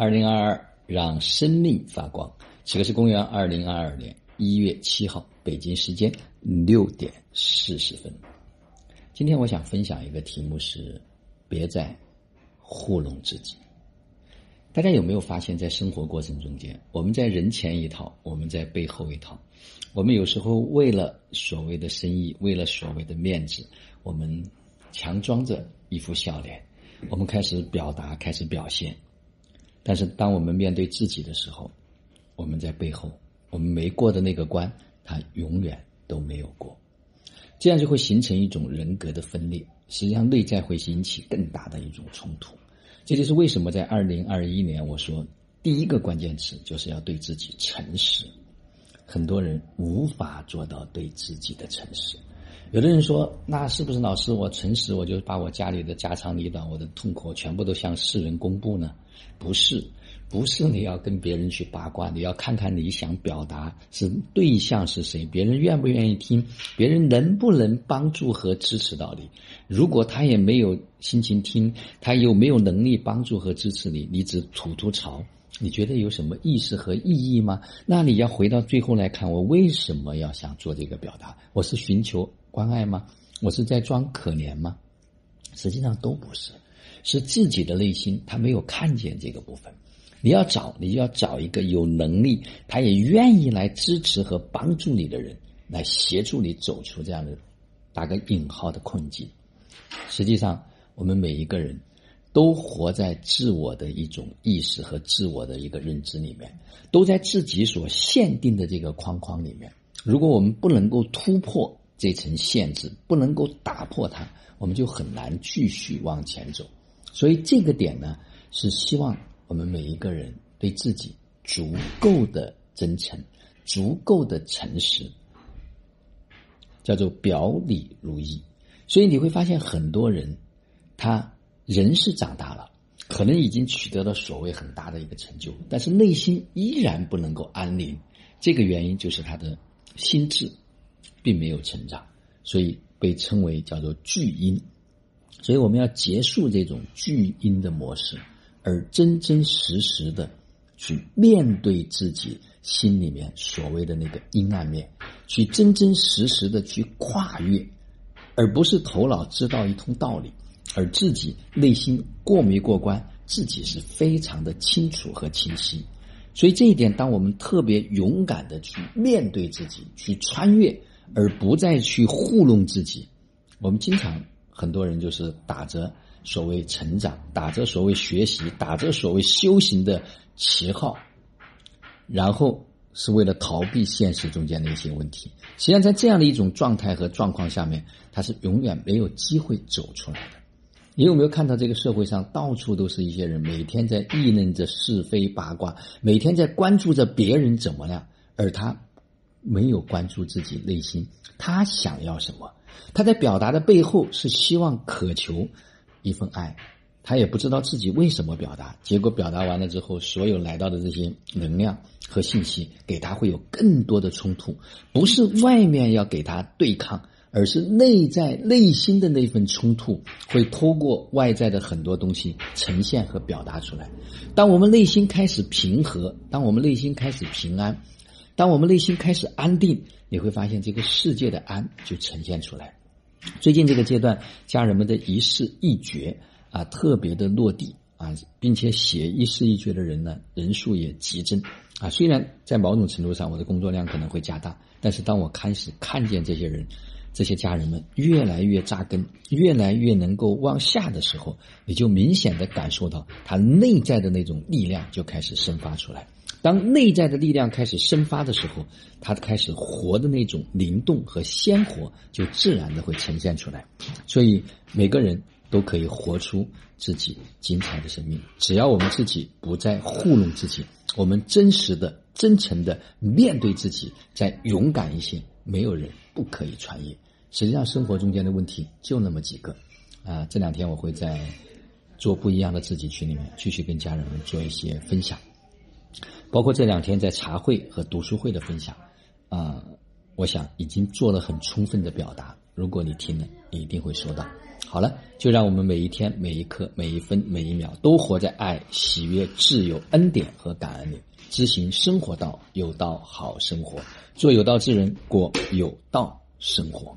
二零二二，让生命发光。此刻是公元二零二二年一月七号，北京时间六点四十分。今天我想分享一个题目是：别再糊弄自己。大家有没有发现，在生活过程中间，我们在人前一套，我们在背后一套。我们有时候为了所谓的生意，为了所谓的面子，我们强装着一副笑脸，我们开始表达，开始表现。但是，当我们面对自己的时候，我们在背后，我们没过的那个关，他永远都没有过。这样就会形成一种人格的分裂，实际上内在会引起更大的一种冲突。这就是为什么在二零二一年，我说第一个关键词就是要对自己诚实。很多人无法做到对自己的诚实。有的人说：“那是不是老师？我诚实，我就把我家里的家长里短、我的痛苦全部都向世人公布呢？”不是，不是你要跟别人去八卦，你要看看你想表达是对象是谁，别人愿不愿意听，别人能不能帮助和支持到你。如果他也没有心情听，他有没有能力帮助和支持你？你只吐吐槽。你觉得有什么意思和意义吗？那你要回到最后来看，我为什么要想做这个表达？我是寻求关爱吗？我是在装可怜吗？实际上都不是，是自己的内心他没有看见这个部分。你要找，你就要找一个有能力，他也愿意来支持和帮助你的人，来协助你走出这样的打个引号的困境。实际上，我们每一个人。都活在自我的一种意识和自我的一个认知里面，都在自己所限定的这个框框里面。如果我们不能够突破这层限制，不能够打破它，我们就很难继续往前走。所以这个点呢，是希望我们每一个人对自己足够的真诚，足够的诚实，叫做表里如一。所以你会发现很多人，他。人是长大了，可能已经取得了所谓很大的一个成就，但是内心依然不能够安宁。这个原因就是他的心智并没有成长，所以被称为叫做巨婴。所以我们要结束这种巨婴的模式，而真真实实的去面对自己心里面所谓的那个阴暗面，去真真实实的去跨越，而不是头脑知道一通道理。而自己内心过没过关，自己是非常的清楚和清晰。所以这一点，当我们特别勇敢的去面对自己，去穿越，而不再去糊弄自己。我们经常很多人就是打着所谓成长，打着所谓学习，打着所谓修行的旗号，然后是为了逃避现实中间的一些问题。实际上，在这样的一种状态和状况下面，他是永远没有机会走出来的。你有没有看到这个社会上到处都是一些人，每天在议论着是非八卦，每天在关注着别人怎么样，而他没有关注自己内心，他想要什么？他在表达的背后是希望渴求一份爱，他也不知道自己为什么表达，结果表达完了之后，所有来到的这些能量和信息给他会有更多的冲突，不是外面要给他对抗。而是内在内心的那份冲突，会通过外在的很多东西呈现和表达出来。当我们内心开始平和，当我们内心开始平安，当我们内心开始安定，你会发现这个世界的安就呈现出来。最近这个阶段，家人们的一事一绝啊，特别的落地啊，并且写一事一绝的人呢，人数也急增啊。虽然在某种程度上，我的工作量可能会加大，但是当我开始看见这些人。这些家人们越来越扎根，越来越能够往下的时候，你就明显的感受到他内在的那种力量就开始生发出来。当内在的力量开始生发的时候，他开始活的那种灵动和鲜活就自然的会呈现出来。所以每个人都可以活出自己精彩的生命，只要我们自己不再糊弄自己，我们真实的、真诚的面对自己，再勇敢一些，没有人不可以穿越。实际上，生活中间的问题就那么几个，啊，这两天我会在做不一样的自己群里面继续跟家人们做一些分享，包括这两天在茶会和读书会的分享，啊，我想已经做了很充分的表达。如果你听了，你一定会收到。好了，就让我们每一天、每一刻、每一分、每一秒都活在爱、喜悦、自由、恩典和感恩里，执行生活道，有道好生活，做有道之人，过有道生活。